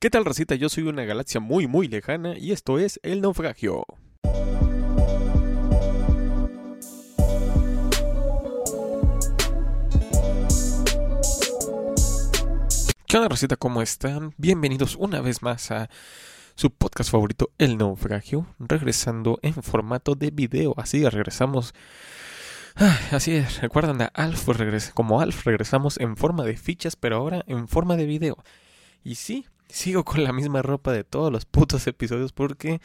¿Qué tal, racita? Yo soy una galaxia muy, muy lejana y esto es El Naufragio. ¿Qué onda, racita? ¿Cómo están? Bienvenidos una vez más a su podcast favorito, El Naufragio, regresando en formato de video. Así regresamos. Ah, así es, recuerdan a Alf, como Alf regresamos en forma de fichas, pero ahora en forma de video. Y sí, sigo con la misma ropa de todos los putos episodios porque.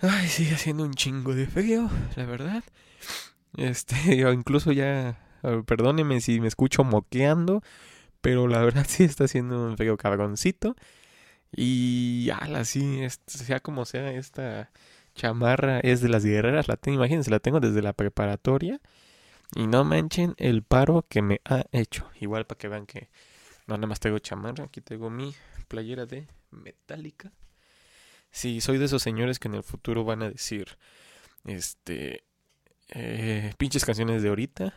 Ay, sigue haciendo un chingo de frío, la verdad. Este, incluso ya. Perdónenme si me escucho moqueando. Pero la verdad sí está haciendo un frío cabroncito. Y ala, sí, sea como sea, esta chamarra es de las guerreras. La tengo, imagínense, la tengo desde la preparatoria. Y no manchen el paro que me ha hecho. Igual para que vean que no nada más tengo chamarra. Aquí tengo mi playera de Metallica. Sí, soy de esos señores que en el futuro van a decir, este, eh, pinches canciones de ahorita.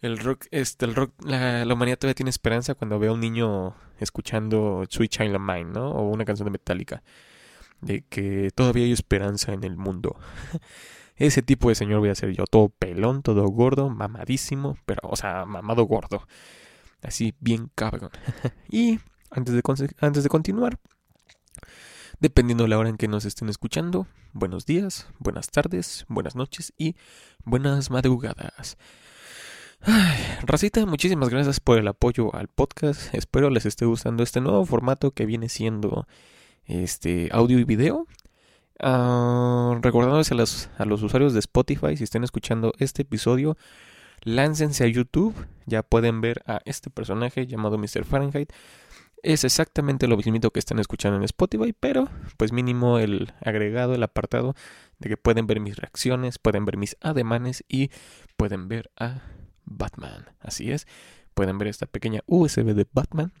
El rock, este, el rock, la, humanidad todavía tiene esperanza cuando ve a un niño escuchando Sweet Child of Mine, ¿no? O una canción de Metallica. De que todavía hay esperanza en el mundo. Ese tipo de señor voy a ser yo, todo pelón, todo gordo, mamadísimo, pero, o sea, mamado gordo. Así, bien cabrón. y antes de, antes de continuar, dependiendo de la hora en que nos estén escuchando, buenos días, buenas tardes, buenas noches y buenas madrugadas. Ay, Racita, muchísimas gracias por el apoyo al podcast. Espero les esté gustando este nuevo formato que viene siendo este audio y video. Uh, recordándoles a los, a los usuarios de Spotify, si estén escuchando este episodio, láncense a YouTube. Ya pueden ver a este personaje llamado Mr. Fahrenheit es exactamente lo mismo que están escuchando en Spotify, pero pues mínimo el agregado, el apartado de que pueden ver mis reacciones, pueden ver mis ademanes y pueden ver a Batman. Así es, pueden ver esta pequeña USB de Batman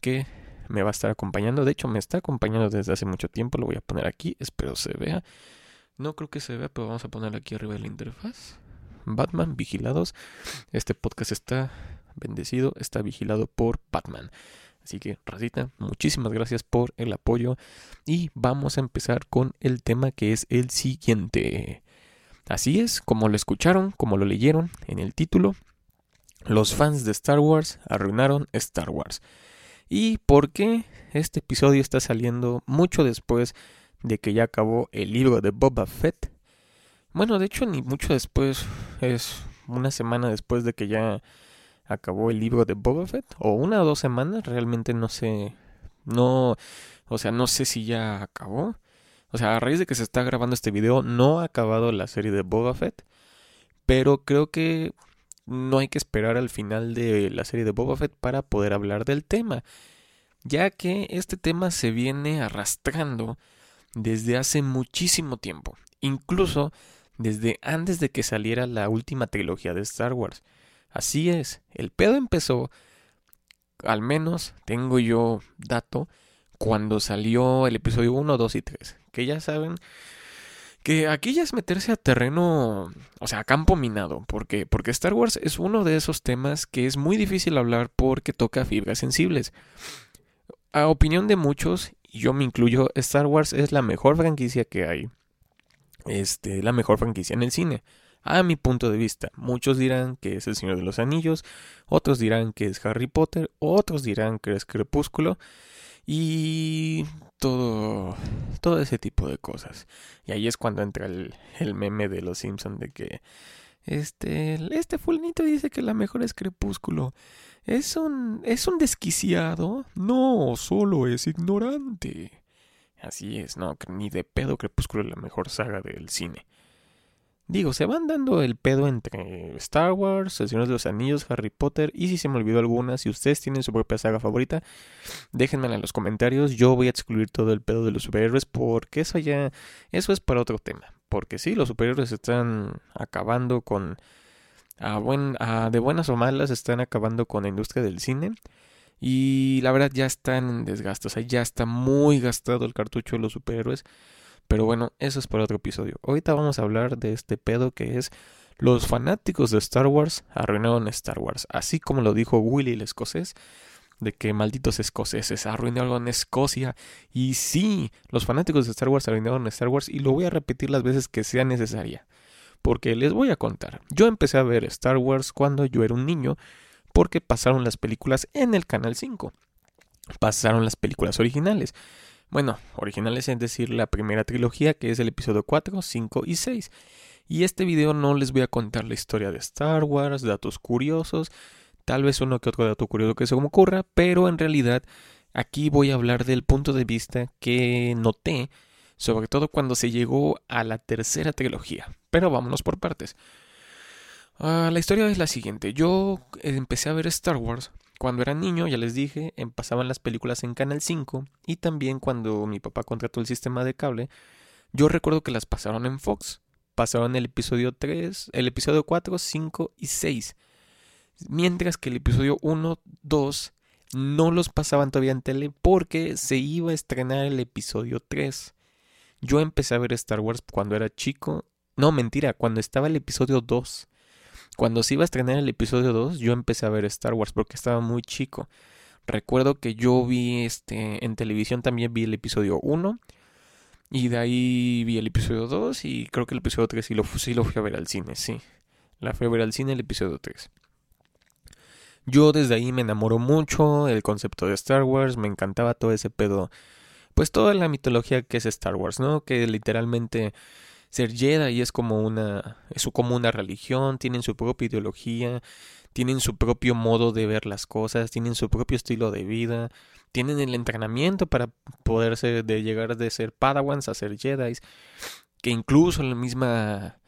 que me va a estar acompañando. De hecho, me está acompañando desde hace mucho tiempo. Lo voy a poner aquí, espero se vea. No creo que se vea, pero vamos a ponerlo aquí arriba de la interfaz. Batman, vigilados. Este podcast está bendecido, está vigilado por Batman. Así que, Racita, muchísimas gracias por el apoyo y vamos a empezar con el tema que es el siguiente. Así es, como lo escucharon, como lo leyeron en el título, los fans de Star Wars arruinaron Star Wars. ¿Y por qué este episodio está saliendo mucho después de que ya acabó el libro de Boba Fett? Bueno, de hecho ni mucho después, es una semana después de que ya acabó el libro de Boba Fett o una o dos semanas, realmente no sé, no, o sea, no sé si ya acabó. O sea, a raíz de que se está grabando este video, no ha acabado la serie de Boba Fett, pero creo que no hay que esperar al final de la serie de Boba Fett para poder hablar del tema, ya que este tema se viene arrastrando desde hace muchísimo tiempo, incluso desde antes de que saliera la última trilogía de Star Wars. Así es, el pedo empezó, al menos tengo yo dato, cuando salió el episodio 1, 2 y 3. Que ya saben que aquí ya es meterse a terreno, o sea, a campo minado. porque Porque Star Wars es uno de esos temas que es muy difícil hablar porque toca fibras sensibles. A opinión de muchos, y yo me incluyo, Star Wars es la mejor franquicia que hay. Este, la mejor franquicia en el cine a mi punto de vista. Muchos dirán que es El Señor de los Anillos, otros dirán que es Harry Potter, otros dirán que es Crepúsculo y todo, todo ese tipo de cosas. Y ahí es cuando entra el, el meme de los Simpson de que este, este fulanito dice que la mejor es Crepúsculo. Es un, es un desquiciado. No, solo es ignorante. Así es, no, ni de pedo Crepúsculo es la mejor saga del cine. Digo, se van dando el pedo entre Star Wars, El Señor de los Anillos, Harry Potter y si se me olvidó alguna, si ustedes tienen su propia saga favorita, déjenmela en los comentarios. Yo voy a excluir todo el pedo de los superhéroes porque eso ya, eso es para otro tema. Porque sí, los superhéroes están acabando con, a buen, a, de buenas o malas, están acabando con la industria del cine. Y la verdad ya están en desgaste, o sea, ya está muy gastado el cartucho de los superhéroes. Pero bueno, eso es para otro episodio. Ahorita vamos a hablar de este pedo que es los fanáticos de Star Wars arruinaron Star Wars. Así como lo dijo Willy el escocés, de que malditos escoceses arruinaron Escocia. Y sí, los fanáticos de Star Wars arruinaron Star Wars y lo voy a repetir las veces que sea necesaria. Porque les voy a contar. Yo empecé a ver Star Wars cuando yo era un niño porque pasaron las películas en el Canal 5. Pasaron las películas originales. Bueno, originales es decir, la primera trilogía que es el episodio 4, 5 y 6. Y este video no les voy a contar la historia de Star Wars, datos curiosos, tal vez uno que otro dato curioso que se me ocurra, pero en realidad aquí voy a hablar del punto de vista que noté, sobre todo cuando se llegó a la tercera trilogía. Pero vámonos por partes. Ah, la historia es la siguiente. Yo empecé a ver Star Wars cuando era niño, ya les dije, em, pasaban las películas en Canal 5 y también cuando mi papá contrató el sistema de cable, yo recuerdo que las pasaron en Fox pasaron el episodio 3, el episodio 4, 5 y 6. Mientras que el episodio 1, 2 no los pasaban todavía en tele porque se iba a estrenar el episodio 3. Yo empecé a ver Star Wars cuando era chico. No, mentira, cuando estaba el episodio 2. Cuando se iba a estrenar el episodio 2, yo empecé a ver Star Wars porque estaba muy chico. Recuerdo que yo vi este en televisión también vi el episodio 1 y de ahí vi el episodio 2 y creo que el episodio 3 sí lo, sí lo fui a ver al cine, sí. La fui a ver al cine el episodio 3. Yo desde ahí me enamoró mucho el concepto de Star Wars, me encantaba todo ese pedo. Pues toda la mitología que es Star Wars, ¿no? Que literalmente ser Jedi es como una es como una religión, tienen su propia ideología, tienen su propio modo de ver las cosas, tienen su propio estilo de vida, tienen el entrenamiento para poderse de llegar de ser Padawans a ser Jedi, que incluso en la misma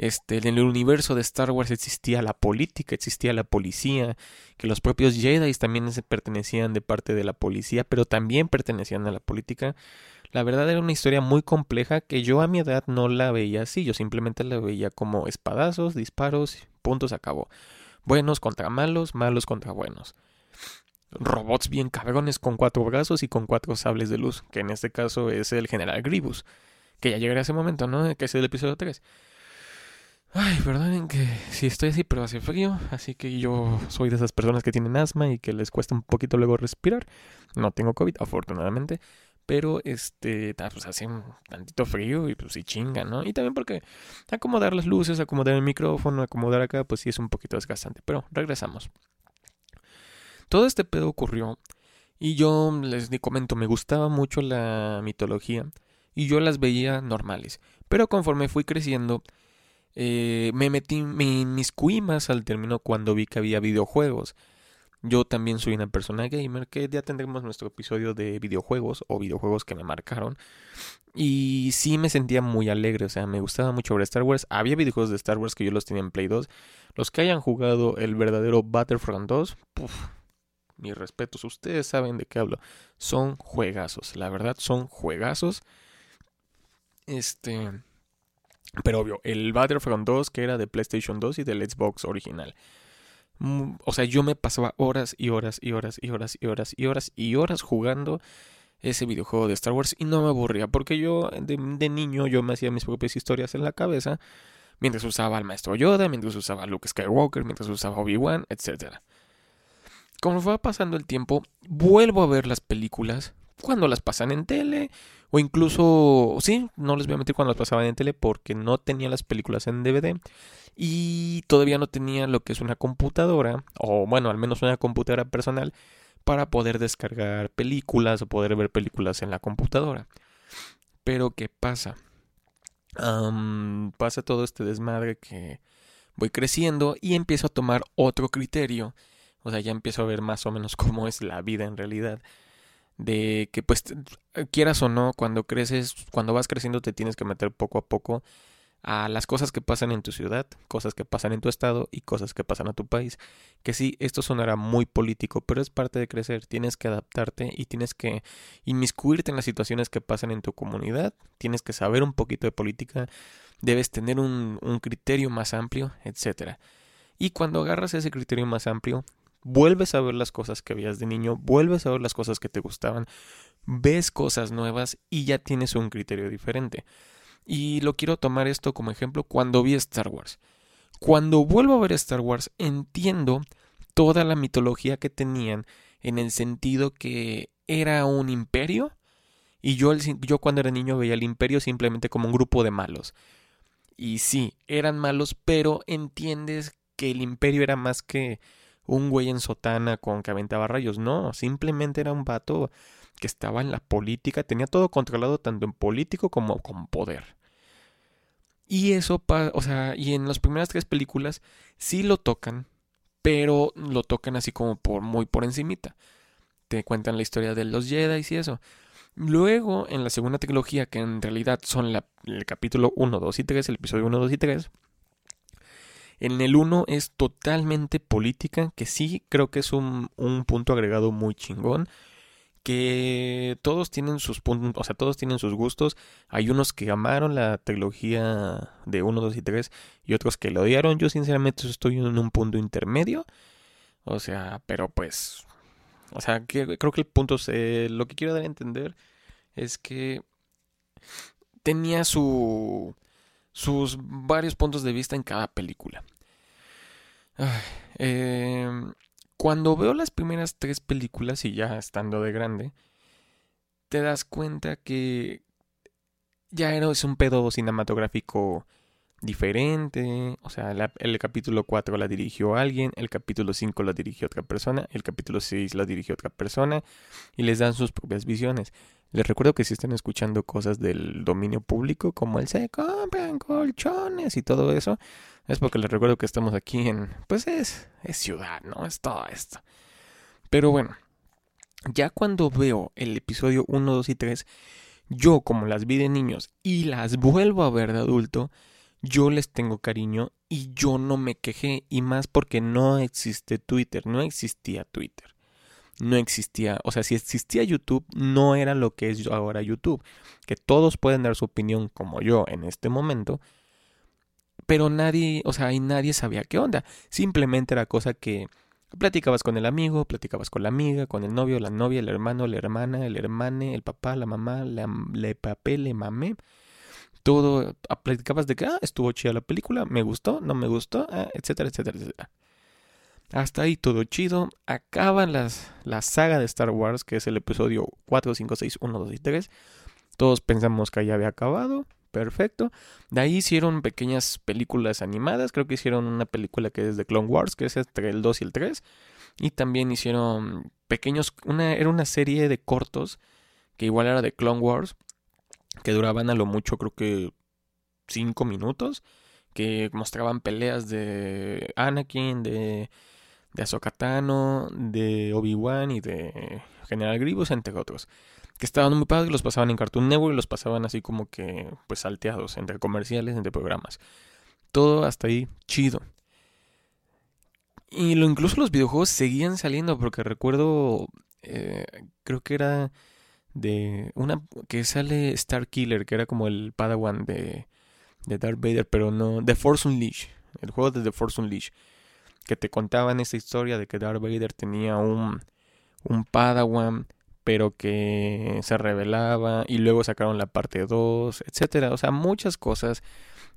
este, en el universo de Star Wars existía la política, existía la policía, que los propios Jedi también pertenecían de parte de la policía, pero también pertenecían a la política. La verdad era una historia muy compleja que yo a mi edad no la veía así, yo simplemente la veía como espadazos, disparos, puntos, acabó. Buenos contra malos, malos contra buenos robots bien cabrones con cuatro brazos y con cuatro sables de luz, que en este caso es el general Gribus, que ya llegará ese momento, ¿no? Que es el episodio 3. Ay, perdonen que si estoy así, pero hace frío, así que yo soy de esas personas que tienen asma y que les cuesta un poquito luego respirar. No tengo COVID, afortunadamente, pero este, pues hace un tantito frío y pues sí chinga, ¿no? Y también porque acomodar las luces, acomodar el micrófono, acomodar acá, pues sí es un poquito desgastante, pero regresamos. Todo este pedo ocurrió y yo les comento, me gustaba mucho la mitología y yo las veía normales. Pero conforme fui creciendo, eh, me metí, me inmiscuí más al término cuando vi que había videojuegos. Yo también soy una persona gamer, que ya tendremos nuestro episodio de videojuegos o videojuegos que me marcaron. Y sí me sentía muy alegre, o sea, me gustaba mucho ver Star Wars. Había videojuegos de Star Wars que yo los tenía en Play 2. Los que hayan jugado el verdadero Battlefront 2, puf, mis respetos, ustedes saben de qué hablo. Son juegazos, la verdad son juegazos. Este, pero obvio, el Battlefront 2 que era de PlayStation 2 y del Xbox original. O sea, yo me pasaba horas y horas y horas y horas y horas y horas y horas jugando ese videojuego de Star Wars y no me aburría porque yo de, niño yo me hacía mis propias historias en la cabeza mientras usaba al maestro Yoda, mientras usaba a Luke Skywalker, mientras usaba Obi-Wan, etcétera. Como va pasando el tiempo, vuelvo a ver las películas cuando las pasan en tele o incluso, sí, no les voy a meter cuando las pasaban en tele porque no tenía las películas en DVD y todavía no tenía lo que es una computadora o bueno, al menos una computadora personal para poder descargar películas o poder ver películas en la computadora. Pero ¿qué pasa? pasa todo este desmadre que voy creciendo y empiezo a tomar otro criterio o sea, ya empiezo a ver más o menos cómo es la vida en realidad. De que pues quieras o no, cuando creces, cuando vas creciendo te tienes que meter poco a poco a las cosas que pasan en tu ciudad, cosas que pasan en tu estado y cosas que pasan a tu país. Que sí, esto sonará muy político, pero es parte de crecer. Tienes que adaptarte y tienes que inmiscuirte en las situaciones que pasan en tu comunidad. Tienes que saber un poquito de política. Debes tener un, un criterio más amplio, etcétera. Y cuando agarras ese criterio más amplio, vuelves a ver las cosas que veías de niño, vuelves a ver las cosas que te gustaban, ves cosas nuevas y ya tienes un criterio diferente. Y lo quiero tomar esto como ejemplo cuando vi Star Wars. Cuando vuelvo a ver Star Wars entiendo toda la mitología que tenían en el sentido que era un imperio y yo, yo cuando era niño veía el imperio simplemente como un grupo de malos. Y sí, eran malos, pero entiendes que el imperio era más que un güey en sotana con que aventaba rayos. No, simplemente era un vato que estaba en la política, tenía todo controlado tanto en político como con poder. Y eso, o sea, y en las primeras tres películas sí lo tocan, pero lo tocan así como por muy por encimita. Te cuentan la historia de los Jedi y eso. Luego, en la segunda trilogía, que en realidad son el capítulo 1, 2 y 3, el episodio 1, 2 y 3, en el 1 es totalmente política, que sí creo que es un, un punto agregado muy chingón que todos tienen sus puntos, o sea, todos tienen sus gustos. Hay unos que amaron la trilogía de 1, 2 y 3 y otros que lo odiaron. Yo sinceramente estoy en un punto intermedio. O sea, pero pues, o sea, que, creo que el punto, lo que quiero dar a entender es que tenía su, sus varios puntos de vista en cada película. eh, cuando veo las primeras tres películas y ya estando de grande, te das cuenta que ya era, es un pedo cinematográfico diferente. O sea, el capítulo 4 la dirigió alguien, el capítulo 5 la dirigió otra persona, el capítulo 6 la dirigió otra persona y les dan sus propias visiones. Les recuerdo que si están escuchando cosas del dominio público como el se compran colchones y todo eso, es porque les recuerdo que estamos aquí en, pues es, es ciudad, ¿no? Es todo esto. Pero bueno, ya cuando veo el episodio 1, 2 y 3, yo como las vi de niños y las vuelvo a ver de adulto, yo les tengo cariño y yo no me quejé y más porque no existe Twitter, no existía Twitter. No existía, o sea, si existía YouTube, no era lo que es ahora YouTube, que todos pueden dar su opinión como yo en este momento, pero nadie, o sea, y nadie sabía qué onda. Simplemente era cosa que platicabas con el amigo, platicabas con la amiga, con el novio, la novia, el hermano, la hermana, el hermane, el papá, la mamá, le papé, le mamé todo, ah, platicabas de que, ah, estuvo chida la película, me gustó, no me gustó, ah, etcétera, etcétera, etcétera. Hasta ahí todo chido. Acaba las, la saga de Star Wars, que es el episodio 4, 5, 6, 1, 2 y 3. Todos pensamos que ya había acabado. Perfecto. De ahí hicieron pequeñas películas animadas. Creo que hicieron una película que es de Clone Wars, que es entre el 2 y el 3. Y también hicieron pequeños. Era una serie de cortos que igual era de Clone Wars que duraban a lo mucho creo que cinco minutos, que mostraban peleas de Anakin, de, de Ahsoka de Obi-Wan y de General Grievous, entre otros. Que estaban muy padres, los pasaban en Cartoon Network y los pasaban así como que, pues, salteados, entre comerciales, entre programas. Todo hasta ahí chido. Y lo, incluso los videojuegos seguían saliendo, porque recuerdo, eh, creo que era de una que sale Star Killer, que era como el Padawan de, de Darth Vader, pero no, The Force Unleashed, el juego de The Force Unleashed, que te contaban esta historia de que Darth Vader tenía un, un Padawan, pero que se revelaba y luego sacaron la parte 2, etcétera, o sea, muchas cosas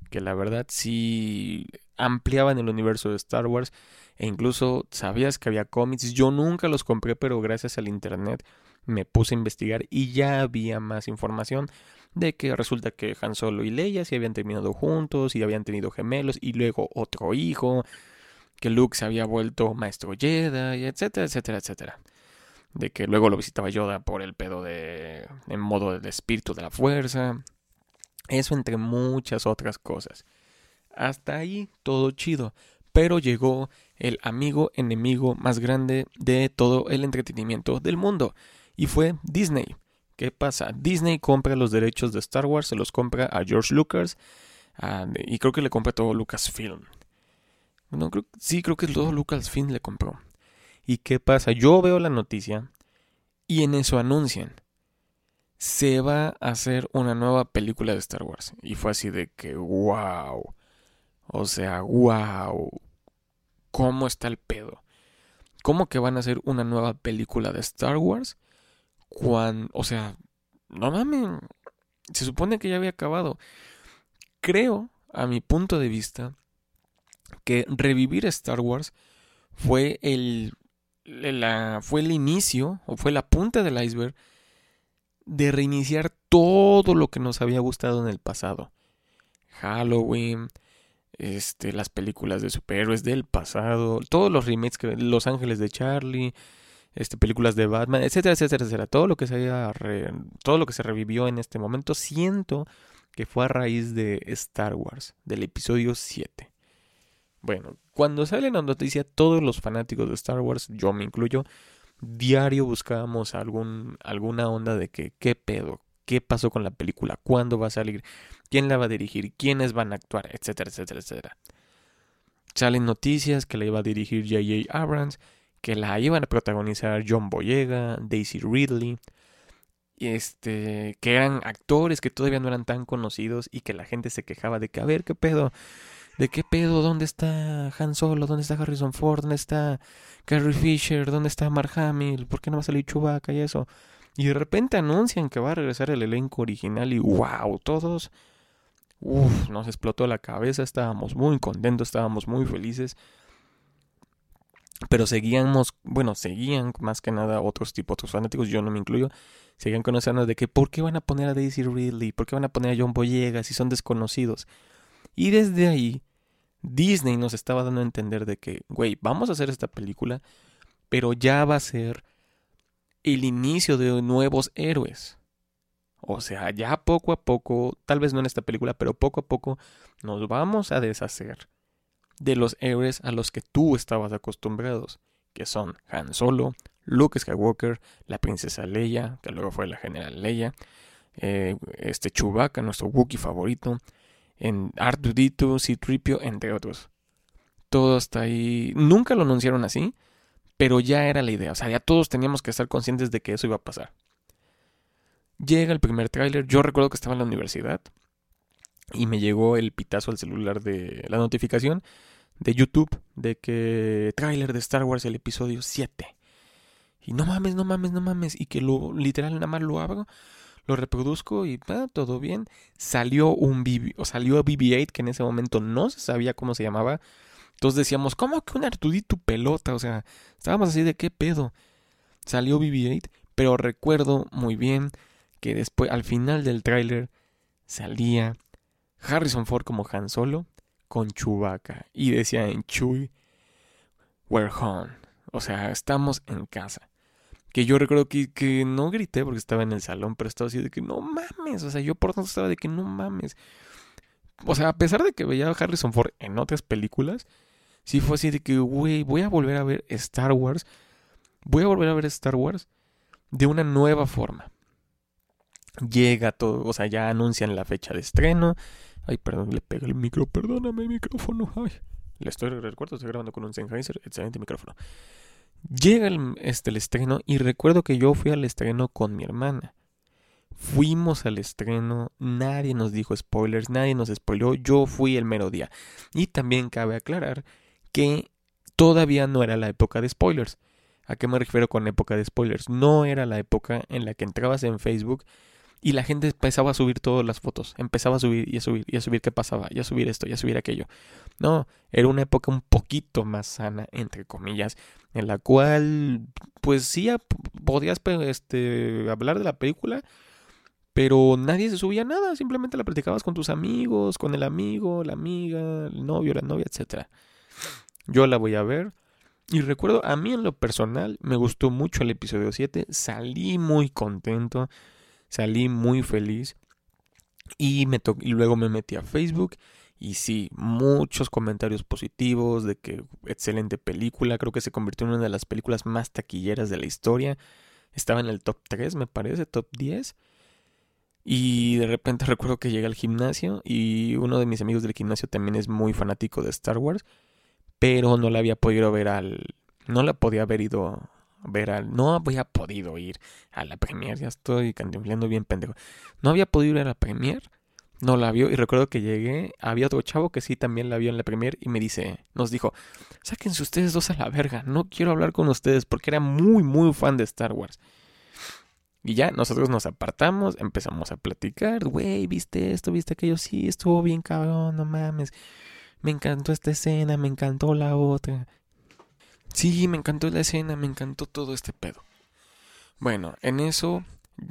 que la verdad sí ampliaban el universo de Star Wars e incluso sabías que había cómics, yo nunca los compré, pero gracias al internet me puse a investigar y ya había más información de que resulta que Han Solo y Leia se habían terminado juntos y habían tenido gemelos y luego otro hijo, que Luke se había vuelto maestro Jedi, etcétera, etcétera, etcétera. De que luego lo visitaba Yoda por el pedo de en modo del espíritu de la fuerza. Eso entre muchas otras cosas. Hasta ahí todo chido, pero llegó el amigo enemigo más grande de todo el entretenimiento del mundo y fue Disney. ¿Qué pasa? Disney compra los derechos de Star Wars, se los compra a George Lucas y creo que le compra todo Lucasfilm. No, creo, sí, creo que todo Lucasfilm le compró. ¿Y qué pasa? Yo veo la noticia y en eso anuncian. Se va a hacer una nueva película de Star Wars. Y fue así de que, wow. O sea, wow. ¿Cómo está el pedo? ¿Cómo que van a hacer una nueva película de Star Wars? Cuando, o sea, no mames, se supone que ya había acabado. Creo, a mi punto de vista, que revivir Star Wars fue el la, fue el inicio, o fue la punta del iceberg, de reiniciar todo lo que nos había gustado en el pasado. Halloween, este, las películas de superhéroes del pasado, todos los remakes que Los Ángeles de Charlie, este, películas de Batman, etcétera, etcétera, etcétera. Todo lo que se todo lo que se revivió en este momento, siento que fue a raíz de Star Wars, del episodio 7. Bueno, cuando sale la noticia, todos los fanáticos de Star Wars, yo me incluyo, diario buscábamos algún, alguna onda de que, ¿qué pedo? ¿Qué pasó con la película? ¿Cuándo va a salir? ¿Quién la va a dirigir? ¿Quiénes van a actuar? Etcétera, etcétera, etcétera. Salen noticias que la iba a dirigir J.J. Abrams, que la iban a protagonizar John Boyega, Daisy Ridley, este, que eran actores que todavía no eran tan conocidos y que la gente se quejaba de que, a ver, ¿qué pedo? ¿De qué pedo? ¿Dónde está Han Solo? ¿Dónde está Harrison Ford? ¿Dónde está Carrie Fisher? ¿Dónde está Mark Hamill? ¿Por qué no va a salir Chewbacca y eso? Y de repente anuncian que va a regresar el elenco original y wow, todos... Uf, nos explotó la cabeza, estábamos muy contentos, estábamos muy felices. Pero seguíamos, bueno, seguían más que nada otros tipos, otros fanáticos, yo no me incluyo, seguían con de que ¿por qué van a poner a Daisy Ridley? ¿Por qué van a poner a John Boyega si son desconocidos? Y desde ahí, Disney nos estaba dando a entender de que, güey, vamos a hacer esta película, pero ya va a ser el inicio de nuevos héroes. O sea, ya poco a poco, tal vez no en esta película, pero poco a poco nos vamos a deshacer de los héroes a los que tú estabas acostumbrados, que son Han Solo, Luke Skywalker, la princesa Leia, que luego fue la general Leia, eh, este Chewbacca, nuestro Wookiee favorito, en Artudito, C-Tripio, entre otros. Todo está ahí. Nunca lo anunciaron así, pero ya era la idea. O sea, ya todos teníamos que estar conscientes de que eso iba a pasar. Llega el primer tráiler. Yo recuerdo que estaba en la universidad y me llegó el pitazo al celular de la notificación de YouTube de que tráiler de Star Wars el episodio 7. Y no mames, no mames, no mames. Y que lo literal nada más lo abro lo reproduzco y ah, todo bien. Salió un o salió BB-8 que en ese momento no se sabía cómo se llamaba. Entonces decíamos, ¿cómo que un Artudito pelota? O sea, estábamos así de qué pedo. Salió BB-8, pero recuerdo muy bien que después, al final del tráiler, salía Harrison Ford como Han Solo con Chewbacca y decía en Chewie, we're home. O sea, estamos en casa que yo recuerdo que, que, no grité porque estaba en el salón, pero estaba así de que no mames, o sea, yo por tanto estaba de que no mames. O sea, a pesar de que veía a Harrison Ford en otras películas, sí fue así de que, güey, voy a volver a ver Star Wars, voy a volver a ver Star Wars de una nueva forma. Llega todo, o sea, ya anuncian la fecha de estreno. Ay, perdón, le pega el micro, perdóname, micrófono. Ay, le estoy, recuerdo, estoy grabando con un Sennheiser, excelente micrófono. Llega el, este, el estreno y recuerdo que yo fui al estreno con mi hermana. Fuimos al estreno, nadie nos dijo spoilers, nadie nos spoiló, yo fui el mero día. Y también cabe aclarar que todavía no era la época de spoilers. ¿A qué me refiero con época de spoilers? No era la época en la que entrabas en Facebook y la gente empezaba a subir todas las fotos, empezaba a subir y a subir y a subir qué pasaba, y a subir esto y a subir aquello. No, era una época un poquito más sana, entre comillas, en la cual, pues sí, podías este, hablar de la película, pero nadie se subía nada, simplemente la platicabas con tus amigos, con el amigo, la amiga, el novio, la novia, etc. Yo la voy a ver. Y recuerdo, a mí en lo personal me gustó mucho el episodio 7, salí muy contento. Salí muy feliz y, me y luego me metí a Facebook y sí, muchos comentarios positivos de que excelente película, creo que se convirtió en una de las películas más taquilleras de la historia. Estaba en el top 3, me parece, top 10. Y de repente recuerdo que llegué al gimnasio y uno de mis amigos del gimnasio también es muy fanático de Star Wars, pero no la había podido ver al... no la podía haber ido ver al... No había podido ir a la premier, ya estoy cantinflando bien pendejo. No había podido ir a la premier, no la vio y recuerdo que llegué, había otro chavo que sí también la vio en la premier y me dice, nos dijo, sáquense ustedes dos a la verga, no quiero hablar con ustedes porque era muy, muy fan de Star Wars. Y ya nosotros nos apartamos, empezamos a platicar, güey, viste esto, viste aquello, sí, estuvo bien cabrón, no mames. Me encantó esta escena, me encantó la otra. Sí, me encantó la escena, me encantó todo este pedo. Bueno, en eso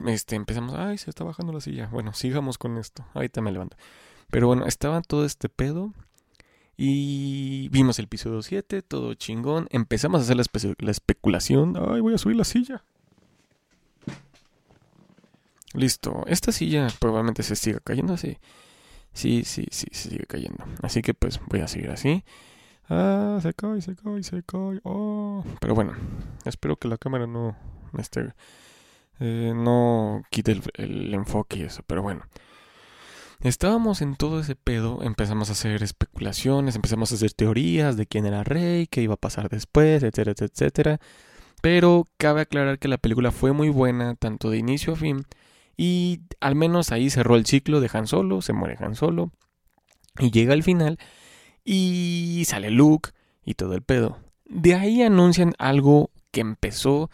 este, empezamos, ay, se está bajando la silla. Bueno, sigamos con esto. Ahorita me levanto. Pero bueno, estaba todo este pedo. Y vimos el episodio 7, todo chingón. Empezamos a hacer la, la especulación. Ay, voy a subir la silla. Listo. Esta silla probablemente se siga cayendo así. Sí, sí, sí, se sigue cayendo. Así que pues voy a seguir así. Ah, se cae, se cae, se cae. Oh. Pero bueno, espero que la cámara no esté. Eh, no quite el, enfoque y eso. Pero bueno. Estábamos en todo ese pedo, empezamos a hacer especulaciones, empezamos a hacer teorías de quién era rey, qué iba a pasar después, etcétera, etcétera. Pero cabe aclarar que la película fue muy buena, tanto de inicio a fin, y al menos ahí cerró el ciclo de Han Solo, se muere Han Solo, y llega al final, y sale Luke y todo el pedo. De ahí anuncian algo que empezó.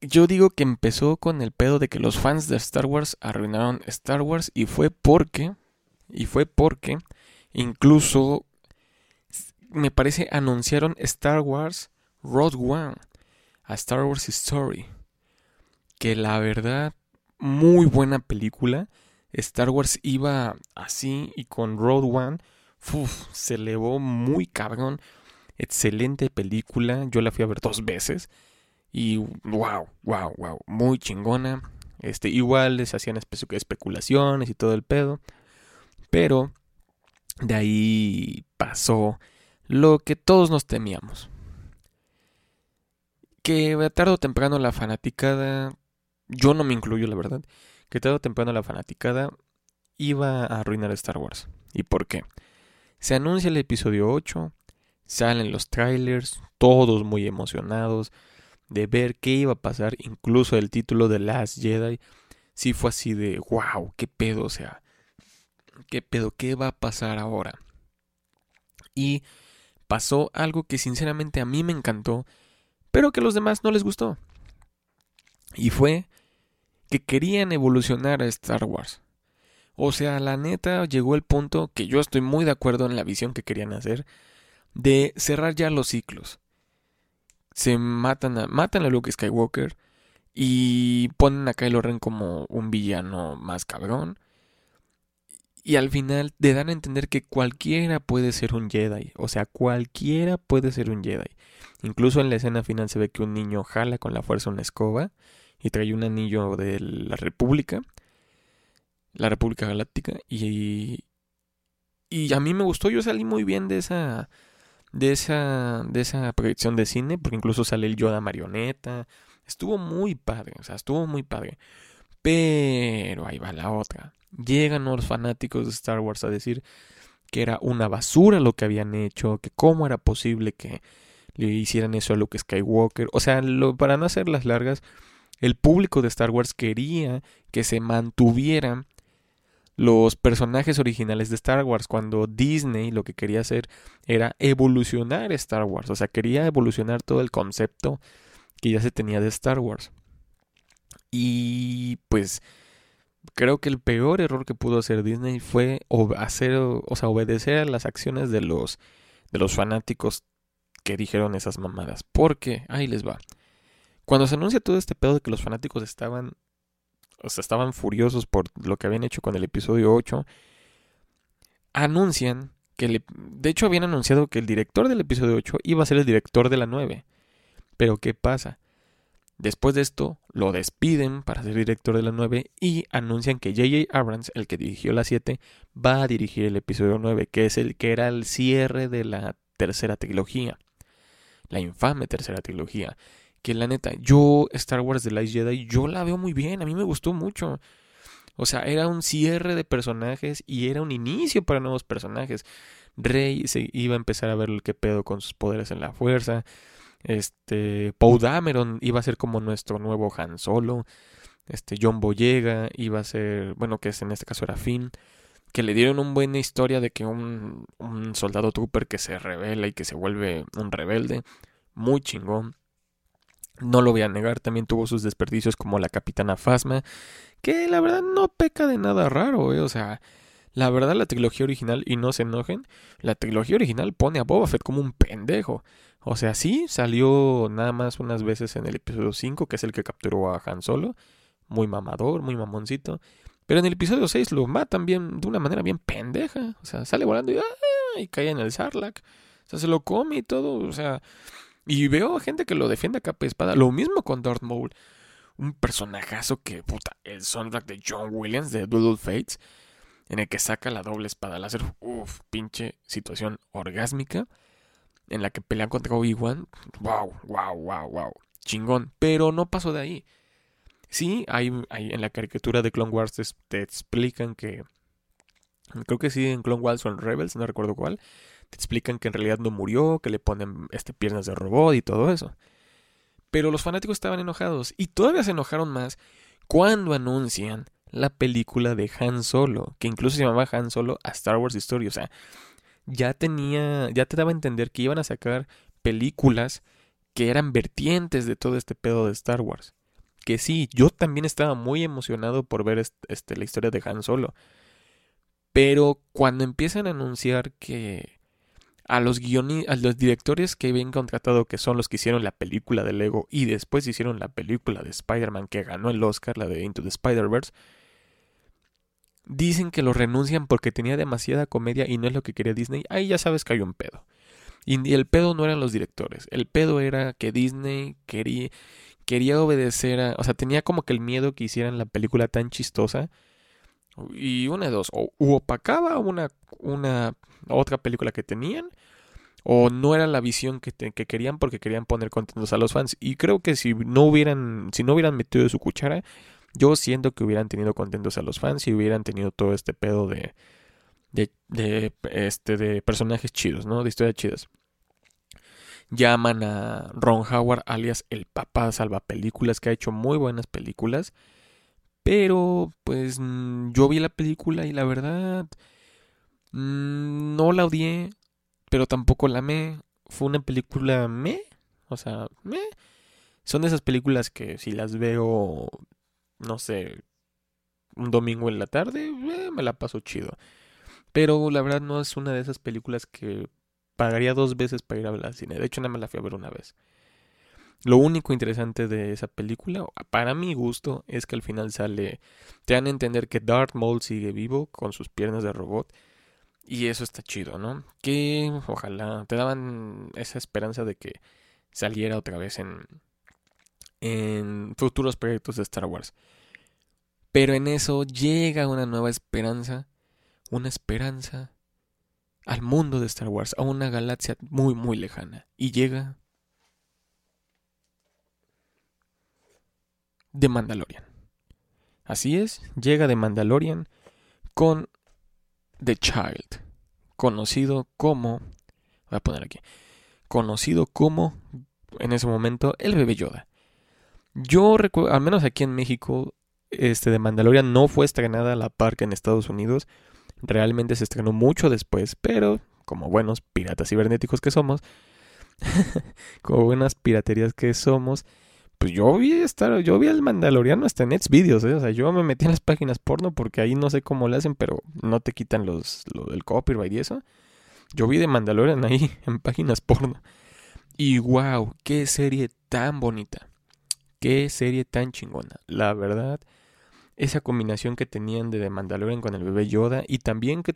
Yo digo que empezó con el pedo de que los fans de Star Wars arruinaron Star Wars y fue porque. Y fue porque. Incluso. Me parece anunciaron Star Wars Road One. A Star Wars Story. Que la verdad. Muy buena película. Star Wars iba así y con Road One se elevó muy cabrón. Excelente película. Yo la fui a ver dos veces. Y wow, wow, wow. Muy chingona. Este, igual les hacían especulaciones y todo el pedo. Pero de ahí pasó lo que todos nos temíamos. Que tarde o temprano la fanaticada, yo no me incluyo la verdad, que tarde o temprano la fanaticada iba a arruinar Star Wars. ¿Y por qué? Se anuncia el episodio 8, salen los trailers, todos muy emocionados de ver qué iba a pasar, incluso el título de Last Jedi, sí fue así de, wow, qué pedo, o sea, qué pedo, qué va a pasar ahora. Y pasó algo que sinceramente a mí me encantó, pero que a los demás no les gustó. Y fue que querían evolucionar a Star Wars. O sea, la neta llegó el punto que yo estoy muy de acuerdo en la visión que querían hacer de cerrar ya los ciclos. Se matan a, matan a Luke Skywalker y ponen a Kylo Ren como un villano más cabrón. Y al final te dan a entender que cualquiera puede ser un Jedi. O sea, cualquiera puede ser un Jedi. Incluso en la escena final se ve que un niño jala con la fuerza una escoba y trae un anillo de la República la República Galáctica y y a mí me gustó, yo salí muy bien de esa de esa de esa proyección de cine, porque incluso sale el Yoda marioneta, estuvo muy padre, o sea, estuvo muy padre. Pero ahí va la otra. Llegan los fanáticos de Star Wars a decir que era una basura lo que habían hecho, que cómo era posible que le hicieran eso a Luke Skywalker. O sea, para no hacer las largas, el público de Star Wars quería que se mantuvieran los personajes originales de Star Wars, cuando Disney lo que quería hacer era evolucionar Star Wars, o sea, quería evolucionar todo el concepto que ya se tenía de Star Wars. Y pues creo que el peor error que pudo hacer Disney fue hacer, o sea, obedecer a las acciones de los de los fanáticos que dijeron esas mamadas, porque ahí les va. Cuando se anuncia todo este pedo de que los fanáticos estaban estaban furiosos por lo que habían hecho con el episodio 8, anuncian que, de hecho, habían anunciado que el director del episodio 8 iba a ser el director de la 9. Pero, ¿qué pasa? Después de esto, lo despiden para ser director de la 9 y anuncian que J.J. Abrams, el que dirigió la 7, va a dirigir el episodio 9, que es el que era el cierre de la tercera trilogía. La infame tercera trilogía que la neta, yo Star Wars The Last Jedi, yo la veo muy bien, a mí me gustó mucho. O sea, era un cierre de personajes y era un inicio para nuevos personajes. Rey se iba a empezar a ver el que pedo con sus poderes en la fuerza. Este, Poe Dameron iba a ser como nuestro nuevo Han Solo. Este, John Boyega iba a ser, bueno, que es, en este caso era Finn. Que le dieron una buena historia de que un, un soldado trooper que se revela y que se vuelve un rebelde. Muy chingón. No lo voy a negar, también tuvo sus desperdicios como la Capitana Fasma, que la verdad no peca de nada raro, ¿eh? o sea, la verdad la trilogía original, y no se enojen, la trilogía original pone a Boba Fett como un pendejo. O sea, sí, salió nada más unas veces en el episodio 5, que es el que capturó a Han Solo. Muy mamador, muy mamoncito. Pero en el episodio 6 lo matan bien, de una manera bien pendeja. O sea, sale volando y, ¡ah! y cae en el Sarlacc. O sea, se lo come y todo. O sea, y veo gente que lo defiende a capa y espada. Lo mismo con Darth Maul. Un personajazo que, puta, el soundtrack de John Williams de Duel Fates. En el que saca la doble espada láser. Uf, pinche situación orgásmica. En la que pelean contra Obi-Wan. Wow, wow, wow, wow. Chingón. Pero no pasó de ahí. Sí, hay, en la caricatura de Clone Wars te, te explican que. Creo que sí, en Clone Wars o en Rebels, no recuerdo cuál te explican que en realidad no murió, que le ponen este, piernas de robot y todo eso. Pero los fanáticos estaban enojados y todavía se enojaron más cuando anuncian la película de Han Solo, que incluso se llamaba Han Solo a Star Wars Story, o sea, ya tenía, ya te daba a entender que iban a sacar películas que eran vertientes de todo este pedo de Star Wars. Que sí, yo también estaba muy emocionado por ver este, la historia de Han Solo. Pero cuando empiezan a anunciar que a los a los directores que habían contratado, que son los que hicieron la película de Lego y después hicieron la película de Spider-Man que ganó el Oscar, la de Into the Spider-Verse, dicen que lo renuncian porque tenía demasiada comedia y no es lo que quería Disney. Ahí ya sabes que hay un pedo. Y el pedo no eran los directores, el pedo era que Disney quería, quería obedecer a, o sea, tenía como que el miedo que hicieran la película tan chistosa. Y una de dos, o opacaba una, una otra película que tenían o no era la visión que, que, querían porque querían poner contentos a los fans. Y creo que si no hubieran si no hubieran metido su cuchara yo siento que hubieran tenido contentos a los fans y hubieran tenido todo este pedo de de, de este de personajes chidos no de historias chidas. Llaman a Ron Howard alias el papá salva películas que ha hecho muy buenas películas pero pues mm, yo vi la película y la verdad Mm, no la odié, pero tampoco la amé. Fue una película me, o sea, me. Son de esas películas que si las veo, no sé, un domingo en la tarde, eh, me la paso chido. Pero la verdad no es una de esas películas que pagaría dos veces para ir a ver al cine. De hecho, nada más la fui a ver una vez. Lo único interesante de esa película, para mi gusto, es que al final sale, te dan a entender que Darth Maul sigue vivo con sus piernas de robot y eso está chido, ¿no? Que ojalá te daban esa esperanza de que saliera otra vez en, en futuros proyectos de Star Wars. Pero en eso llega una nueva esperanza, una esperanza al mundo de Star Wars, a una galaxia muy, muy lejana. Y llega de Mandalorian. Así es, llega de Mandalorian con The Child, conocido como, voy a poner aquí, conocido como, en ese momento, el bebé Yoda. Yo recuerdo, al menos aquí en México, este de Mandalorian no fue estrenada a la par que en Estados Unidos. Realmente se estrenó mucho después, pero como buenos piratas cibernéticos que somos, como buenas piraterías que somos, pues yo vi estar, yo vi al Mandaloriano hasta en Xvideos, ¿eh? o sea, yo me metí en las páginas porno porque ahí no sé cómo le hacen, pero no te quitan los, lo del copyright y eso. Yo vi de Mandalorian ahí en páginas porno. Y wow, qué serie tan bonita. Qué serie tan chingona. La verdad, esa combinación que tenían de The Mandalorian con el bebé Yoda y también que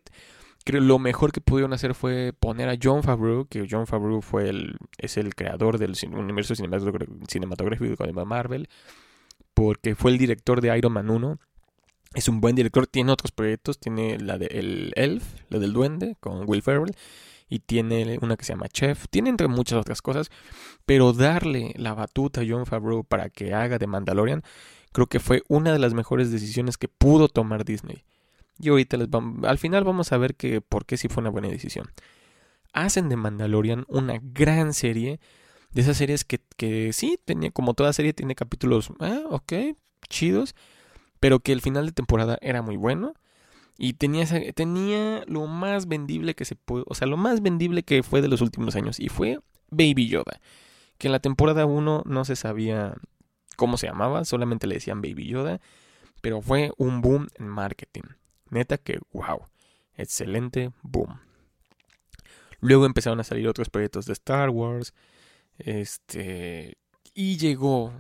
creo lo mejor que pudieron hacer fue poner a John Favreau, que John Favreau fue el, es el creador del universo cinematográfico de Marvel, porque fue el director de Iron Man 1. Es un buen director, tiene otros proyectos, tiene la de El Elf, la del Duende, con Will Ferrell, y tiene una que se llama Chef, tiene entre muchas otras cosas, pero darle la batuta a John Favreau para que haga de Mandalorian, creo que fue una de las mejores decisiones que pudo tomar Disney. Y ahorita les vamos, al final vamos a ver que por qué sí fue una buena decisión. Hacen de Mandalorian una gran serie. De esas series que, que sí, tenía, como toda serie, tiene capítulos, ah, ok, chidos. Pero que el final de temporada era muy bueno. Y tenía, tenía lo más vendible que se pudo, o sea, lo más vendible que fue de los últimos años. Y fue Baby Yoda. Que en la temporada 1 no se sabía cómo se llamaba, solamente le decían Baby Yoda. Pero fue un boom en marketing. Neta que, wow, excelente, boom. Luego empezaron a salir otros proyectos de Star Wars. Este. Y llegó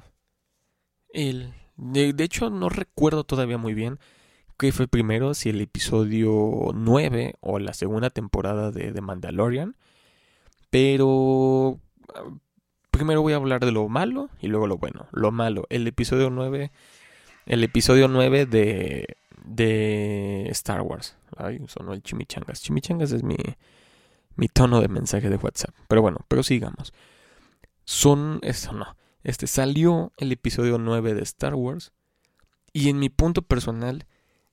el. De, hecho, no recuerdo todavía muy bien qué fue primero, si el episodio 9 o la segunda temporada de, de Mandalorian. Pero. Primero voy a hablar de lo malo y luego lo bueno. Lo malo, el episodio 9. El episodio 9 de. De Star Wars. Ay, sonó el chimichangas. Chimichangas es mi. mi tono de mensaje de WhatsApp. Pero bueno, prosigamos. Son. Eso no. Este salió el episodio 9 de Star Wars. Y en mi punto personal,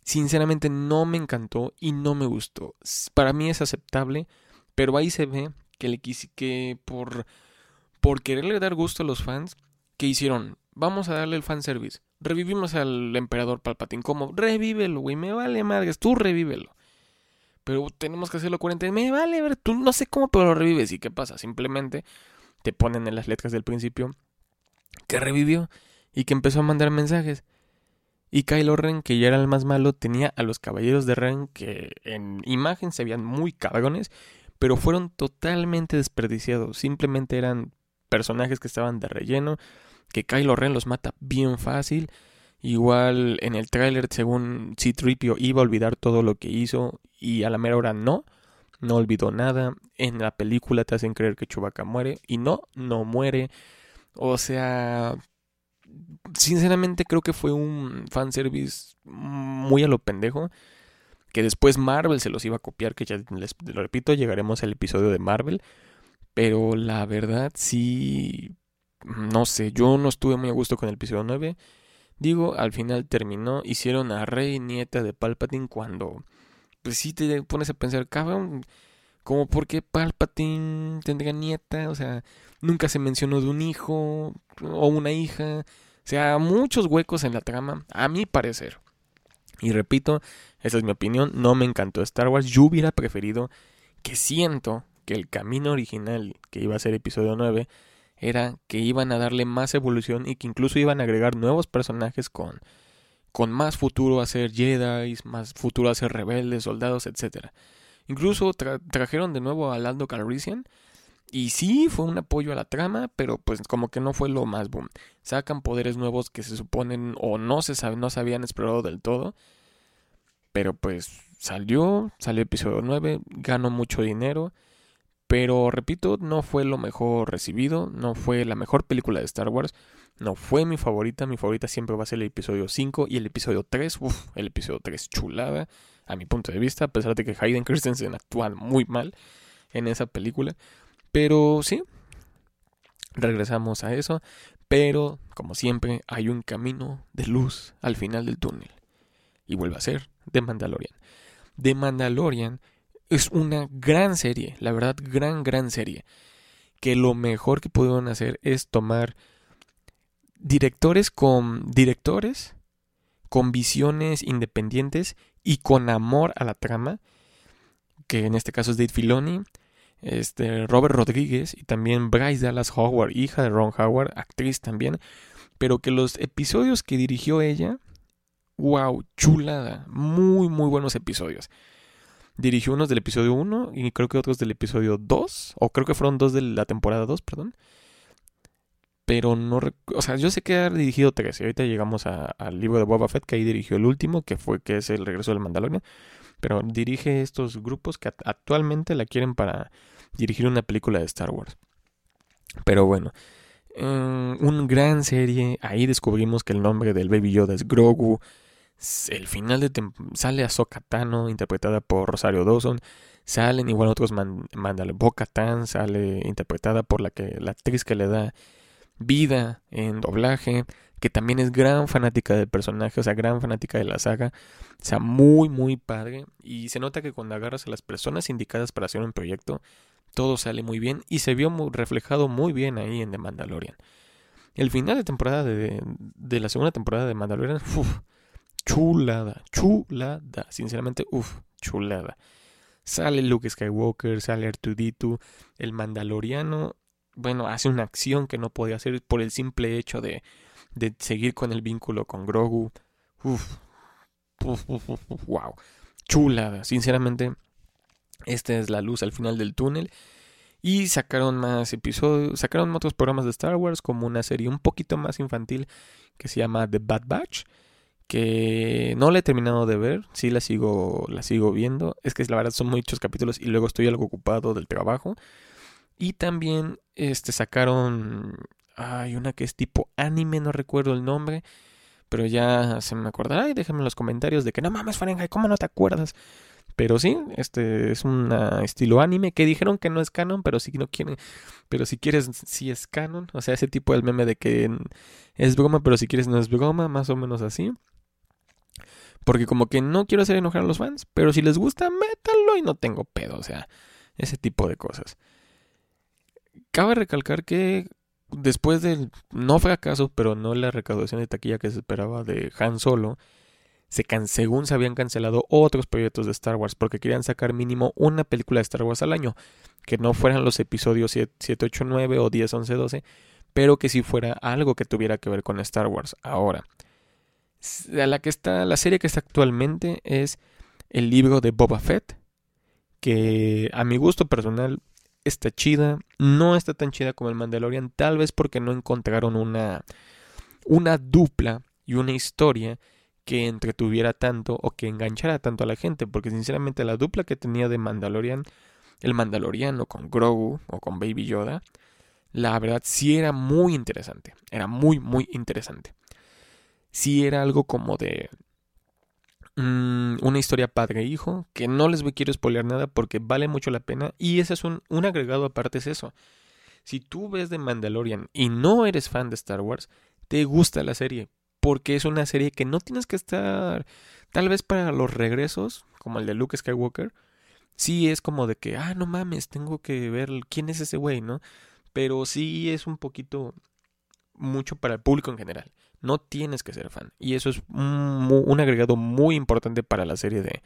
sinceramente no me encantó y no me gustó. Para mí es aceptable, pero ahí se ve que le quise que por por quererle dar gusto a los fans, que hicieron, vamos a darle el fanservice. Revivimos al emperador Palpatine. como Revívelo, güey, me vale madres, tú revívelo. Pero tenemos que hacerlo 40. Me vale, ver, tú no sé cómo, pero lo revives. ¿Y qué pasa? Simplemente te ponen en las letras del principio que revivió y que empezó a mandar mensajes. Y Kylo Ren, que ya era el más malo, tenía a los caballeros de Ren que en imagen se veían muy cabrones, pero fueron totalmente desperdiciados. Simplemente eran personajes que estaban de relleno, que Kylo Ren los mata bien fácil. Igual en el tráiler, según C-Tripio, iba a olvidar todo lo que hizo y a la mera hora no, no olvidó nada. En la película te hacen creer que Chewbacca muere y no, no muere. O sea, sinceramente creo que fue un fanservice muy a lo pendejo. Que después Marvel se los iba a copiar, que ya les lo repito, llegaremos al episodio de Marvel. Pero la verdad sí, no sé, yo no estuve muy a gusto con el episodio 9. Digo, al final terminó, hicieron a Rey nieta de Palpatine cuando, pues sí te pones a pensar, cabrón, como por qué Palpatine tendría nieta, o sea, nunca se mencionó de un hijo o una hija, o sea, muchos huecos en la trama, a mi parecer. Y repito, esa es mi opinión, no me encantó Star Wars, yo hubiera preferido que siento que el camino original que iba a ser episodio 9 era que iban a darle más evolución y que incluso iban a agregar nuevos personajes con, con más futuro a ser Jedi, más futuro a ser rebeldes, soldados, etcétera. Incluso trajeron de nuevo a Lando Calrissian. Y sí, fue un apoyo a la trama, pero pues como que no fue lo más boom. Sacan poderes nuevos que se suponen o no se, no se habían explorado del todo. Pero pues salió, salió episodio 9, ganó mucho dinero. Pero repito, no fue lo mejor recibido, no fue la mejor película de Star Wars, no fue mi favorita, mi favorita siempre va a ser el episodio 5 y el episodio 3, uff, el episodio 3 chulada a mi punto de vista, a pesar de que Hayden Christensen actúa muy mal en esa película. Pero sí, regresamos a eso. Pero, como siempre, hay un camino de luz al final del túnel. Y vuelve a ser The Mandalorian. The Mandalorian es una gran serie, la verdad, gran, gran serie. Que lo mejor que pudieron hacer es tomar directores con directores con visiones independientes y con amor a la trama, que en este caso es Dave Filoni, este, Robert Rodríguez y también Bryce Dallas Howard, hija de Ron Howard, actriz también, pero que los episodios que dirigió ella, wow, chulada, muy, muy buenos episodios. Dirigió unos del episodio 1 y creo que otros del episodio 2, o creo que fueron dos de la temporada 2, perdón. Pero no, o sea, yo sé que ha dirigido tres, y ahorita llegamos al libro de Boba Fett, que ahí dirigió el último, que fue, que es el regreso del Mandalorian, pero dirige estos grupos que actualmente la quieren para dirigir una película de Star Wars. Pero bueno, um, una gran serie, ahí descubrimos que el nombre del Baby Yoda es Grogu, el final de sale a Tano, interpretada por Rosario Dawson, salen igual otros Mandalorian, Bo sale interpretada por la que la actriz que le da vida en doblaje, que también es gran fanática del personaje, o sea, gran fanática de la saga, o sea, muy, muy padre. Y se nota que cuando agarras a las personas indicadas para hacer un proyecto, todo sale muy bien y se vio reflejado muy bien ahí en The Mandalorian. El final de temporada de, de la segunda temporada de Mandalorian, uff, chulada, chulada, sinceramente, uff, chulada. Sale Luke Skywalker, sale Artudito, el Mandaloriano bueno, hace una acción que no podía hacer por el simple hecho de, de seguir con el vínculo con Grogu. Uf, wow, chulada. Sinceramente, esta es la luz al final del túnel. Y sacaron más episodios, sacaron otros programas de Star Wars, como una serie un poquito más infantil que se llama The Bad Batch, que no la he terminado de ver, sí la sigo, la sigo viendo. Es que la verdad son muchos capítulos y luego estoy algo ocupado del trabajo. Y también este, sacaron. Hay una que es tipo anime, no recuerdo el nombre. Pero ya se me acordará y déjenme en los comentarios de que no mames, Fahrenheit, ¿cómo no te acuerdas? Pero sí, este es un estilo anime que dijeron que no es canon, pero si no quieren, pero si quieres, sí es canon. O sea, ese tipo del meme de que es broma, pero si quieres no es broma, más o menos así. Porque como que no quiero hacer enojar a los fans, pero si les gusta, métanlo y no tengo pedo. O sea, ese tipo de cosas. Cabe recalcar que después del no fracaso, pero no la recaudación de taquilla que se esperaba de Han Solo, se según se habían cancelado otros proyectos de Star Wars porque querían sacar mínimo una película de Star Wars al año, que no fueran los episodios 7, 8, 9 o 10, 11, 12, pero que sí fuera algo que tuviera que ver con Star Wars. Ahora, la que está la serie que está actualmente es el libro de Boba Fett, que a mi gusto personal está chida, no está tan chida como el Mandalorian, tal vez porque no encontraron una, una dupla y una historia que entretuviera tanto o que enganchara tanto a la gente, porque sinceramente la dupla que tenía de Mandalorian, el Mandaloriano con Grogu o con Baby Yoda, la verdad sí era muy interesante, era muy muy interesante. Sí era algo como de Mm, una historia padre-hijo, que no les quiero spoilear nada porque vale mucho la pena. Y ese es un, un agregado aparte, es eso. Si tú ves de Mandalorian y no eres fan de Star Wars, te gusta la serie, porque es una serie que no tienes que estar, tal vez para los regresos, como el de Luke Skywalker, sí es como de que, ah, no mames, tengo que ver quién es ese güey, ¿no? Pero sí es un poquito mucho para el público en general. No tienes que ser fan. Y eso es un, agregado muy importante para la serie de,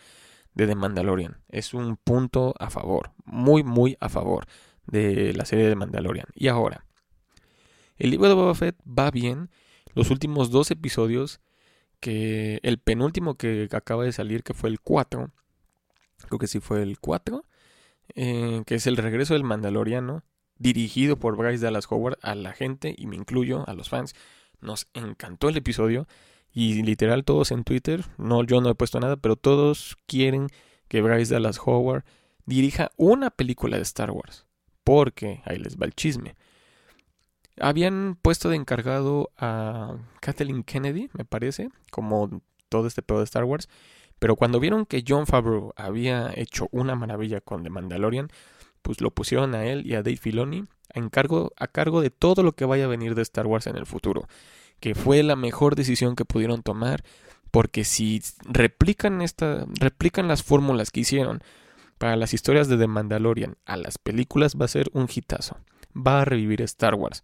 de The Mandalorian. Es un punto a favor, muy, muy a favor de la serie de Mandalorian. Y ahora, el libro de Boba Fett va bien. Los últimos dos episodios, que el penúltimo que acaba de salir, que fue el 4, creo que sí fue el 4, eh, que es el regreso del Mandaloriano, dirigido por Bryce Dallas Howard a la gente, y me incluyo a los fans, nos encantó el episodio y literal todos en Twitter, no yo no he puesto nada, pero todos quieren que Bryce Dallas Howard dirija una película de Star Wars, porque ahí les va el chisme. Habían puesto de encargado a Kathleen Kennedy, me parece, como todo este pedo de Star Wars, pero cuando vieron que John Favreau había hecho una maravilla con The Mandalorian, pues lo pusieron a él y a Dave Filoni a, cargo, a cargo de todo lo que vaya a venir de Star Wars en el futuro, que fue la mejor decisión que pudieron tomar, porque si replican esta, replican las fórmulas que hicieron para las historias de The Mandalorian a las películas va a ser un hitazo, va a revivir Star Wars,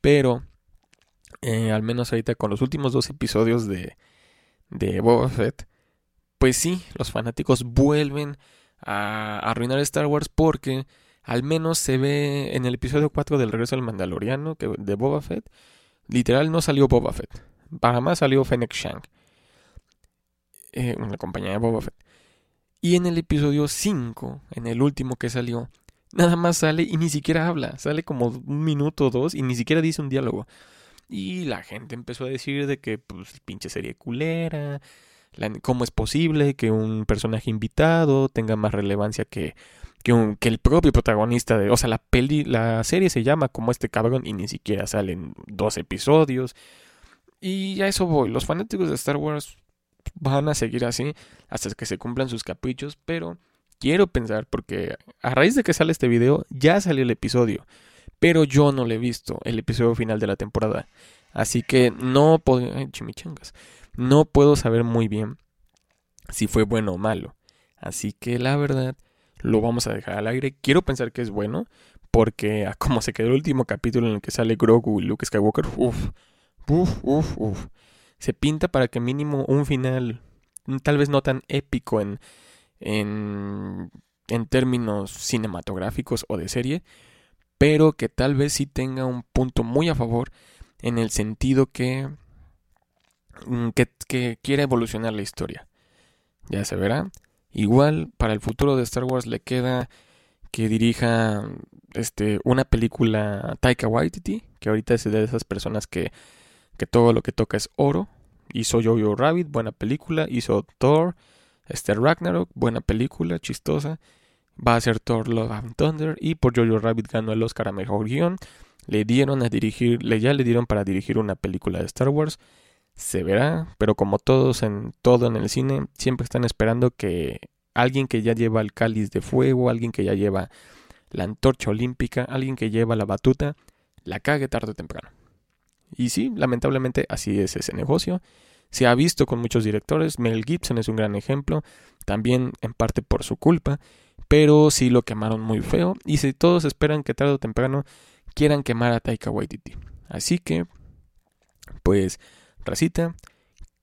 pero eh, al menos ahorita con los últimos dos episodios de de Boba Fett, pues sí, los fanáticos vuelven a arruinar Star Wars porque al menos se ve en el episodio 4 del regreso del Mandaloriano que, de Boba Fett. Literal no salió Boba Fett. Para más salió Fennec Shank. Eh, una compañía de Boba Fett. Y en el episodio 5, en el último que salió, nada más sale y ni siquiera habla. Sale como un minuto o dos y ni siquiera dice un diálogo. Y la gente empezó a decir de que, pues, pinche serie culera. ¿Cómo es posible que un personaje invitado tenga más relevancia que que, el propio protagonista de, o sea, la peli, la serie se llama como este cabrón y ni siquiera salen dos episodios. Y a eso voy, los fanáticos de Star Wars van a seguir así hasta que se cumplan sus caprichos, pero quiero pensar porque a raíz de que sale este video ya salió el episodio, pero yo no le he visto el episodio final de la temporada. Así que no puedo, chimichangas, no puedo saber muy bien si fue bueno o malo. Así que la verdad lo vamos a dejar al aire. Quiero pensar que es bueno, porque como se quedó el último capítulo en el que sale Grogu y Luke Skywalker, uff, uff, uff, uff. Se pinta para que mínimo un final, tal vez no tan épico en, en, en términos cinematográficos o de serie, pero que tal vez sí tenga un punto muy a favor en el sentido que, mm, que, que quiere evolucionar la historia. Ya se verá. Igual para el futuro de Star Wars le queda que dirija este, una película Taika Waititi, que ahorita es de esas personas que, que todo lo que toca es oro. Hizo Jojo Rabbit, buena película. Hizo Thor, este Ragnarok, buena película, chistosa. Va a ser Thor Love and Thunder. Y por Jojo Rabbit ganó el Oscar a Mejor Guión. Le dieron a dirigir, le, ya le dieron para dirigir una película de Star Wars. Se verá, pero como todos en todo en el cine, siempre están esperando que alguien que ya lleva el cáliz de fuego, alguien que ya lleva la antorcha olímpica, alguien que lleva la batuta, la cague tarde o temprano. Y sí, lamentablemente así es ese negocio. Se ha visto con muchos directores, Mel Gibson es un gran ejemplo, también en parte por su culpa, pero sí lo quemaron muy feo y si todos esperan que tarde o temprano quieran quemar a Taika Waititi. Así que, pues, racita,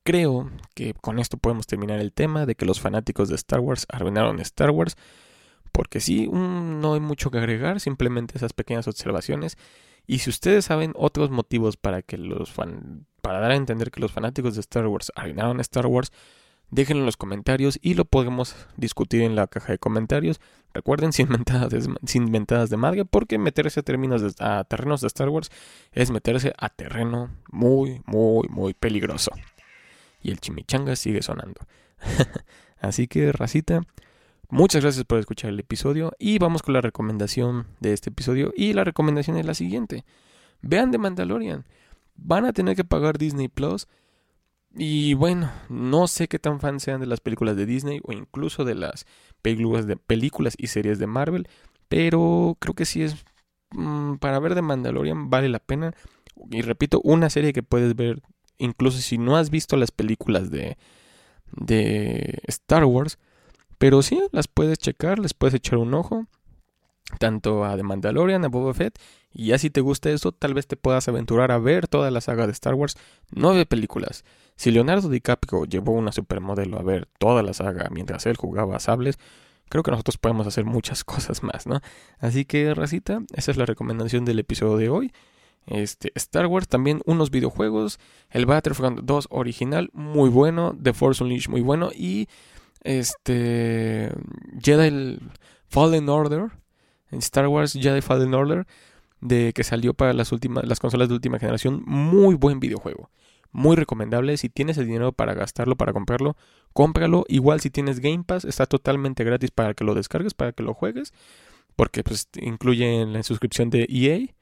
creo que con esto podemos terminar el tema de que los fanáticos de Star Wars arruinaron Star Wars. Porque sí, no hay mucho que agregar, simplemente esas pequeñas observaciones. Y si ustedes saben otros motivos para que los fan, para dar a entender que los fanáticos de Star Wars arruinaron Star Wars, déjenlo en los comentarios y lo podemos discutir en la caja de comentarios. Recuerden, sin mentadas de, sin de madre, porque meterse a, términos a terrenos de Star Wars es meterse a terreno muy, muy, muy peligroso. Y el chimichanga sigue sonando. Así que, racita, Muchas gracias por escuchar el episodio y vamos con la recomendación de este episodio y la recomendación es la siguiente. Vean The Mandalorian. Van a tener que pagar Disney Plus y bueno, no sé qué tan fans sean de las películas de Disney o incluso de las películas, de, películas y series de Marvel, pero creo que sí es mm, para ver The Mandalorian vale la pena. Y repito, una serie que puedes ver incluso si no has visto las películas de de Star Wars pero sí, las puedes checar, les puedes echar un ojo. Tanto a The Mandalorian, a Boba Fett. Y ya si te gusta eso, tal vez te puedas aventurar a ver toda la saga de Star Wars. Nueve películas. Si Leonardo DiCaprio llevó una supermodelo a ver toda la saga mientras él jugaba a sables, creo que nosotros podemos hacer muchas cosas más, ¿no? Así que, racita, esa es la recomendación del episodio de hoy. Este, Star Wars, también unos videojuegos, el Battlefront 2 original, muy bueno, The Force Unleashed, muy bueno, y este Jedi Fallen Order en Star Wars Jedi Fallen Order de que salió para las últimas las consolas de última generación muy buen videojuego muy recomendable. Si tienes el dinero para gastarlo para comprarlo cómpralo. Igual si tienes Game Pass está totalmente gratis para que lo descargues para que lo juegues porque pues incluye la suscripción de EA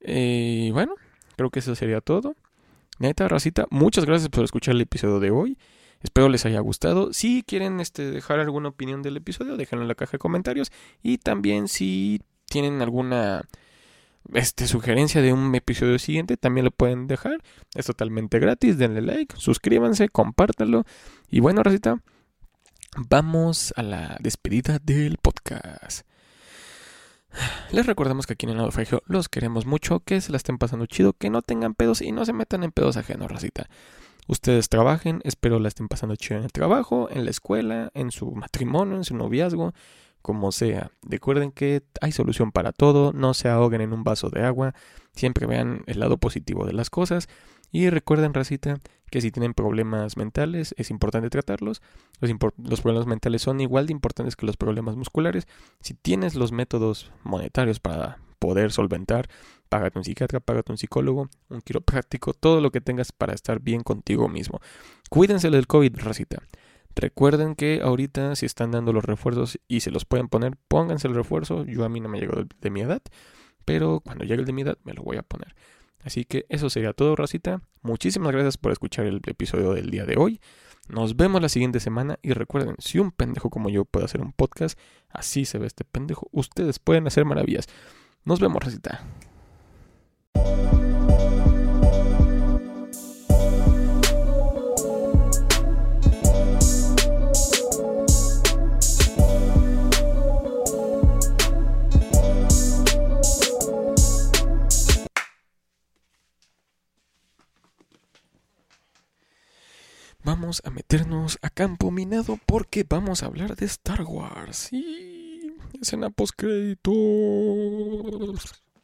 y bueno creo que eso sería todo. Neta racita muchas gracias por escuchar el episodio de hoy. Espero les haya gustado. Si quieren este, dejar alguna opinión del episodio, déjenlo en la caja de comentarios. Y también si tienen alguna este, sugerencia de un episodio siguiente, también lo pueden dejar. Es totalmente gratis. Denle like, suscríbanse, compártanlo. Y bueno, Rosita, vamos a la despedida del podcast. Les recordamos que aquí en el naufragio los queremos mucho, que se la estén pasando chido, que no tengan pedos y no se metan en pedos ajenos, Rosita ustedes trabajen, espero la estén pasando chido en el trabajo, en la escuela, en su matrimonio, en su noviazgo, como sea. Recuerden que hay solución para todo, no se ahoguen en un vaso de agua, siempre vean el lado positivo de las cosas y recuerden, racita, que si tienen problemas mentales es importante tratarlos. Los, los, problemas mentales son igual de importantes que los problemas musculares. Si tienes los métodos monetarios para poder solventar, págate un psiquiatra, págate un psicólogo, un quiropráctico, todo lo que tengas para estar bien contigo mismo. Cuídense del COVID, racita. Recuerden que ahorita si están dando los refuerzos y se los pueden poner, pónganse el refuerzo. Yo a mí no me llegó de mi edad, pero cuando llegue el de mi edad me lo voy a poner. Así que eso sería todo, racita. Muchísimas gracias por escuchar el episodio del día de hoy. Nos vemos la siguiente semana y recuerden, si un pendejo como yo puede hacer un podcast, así se ve este pendejo, ustedes pueden hacer maravillas. Nos vemos, recita. Vamos a meternos a campo minado porque vamos a hablar de Star Wars. Y escena post créditos.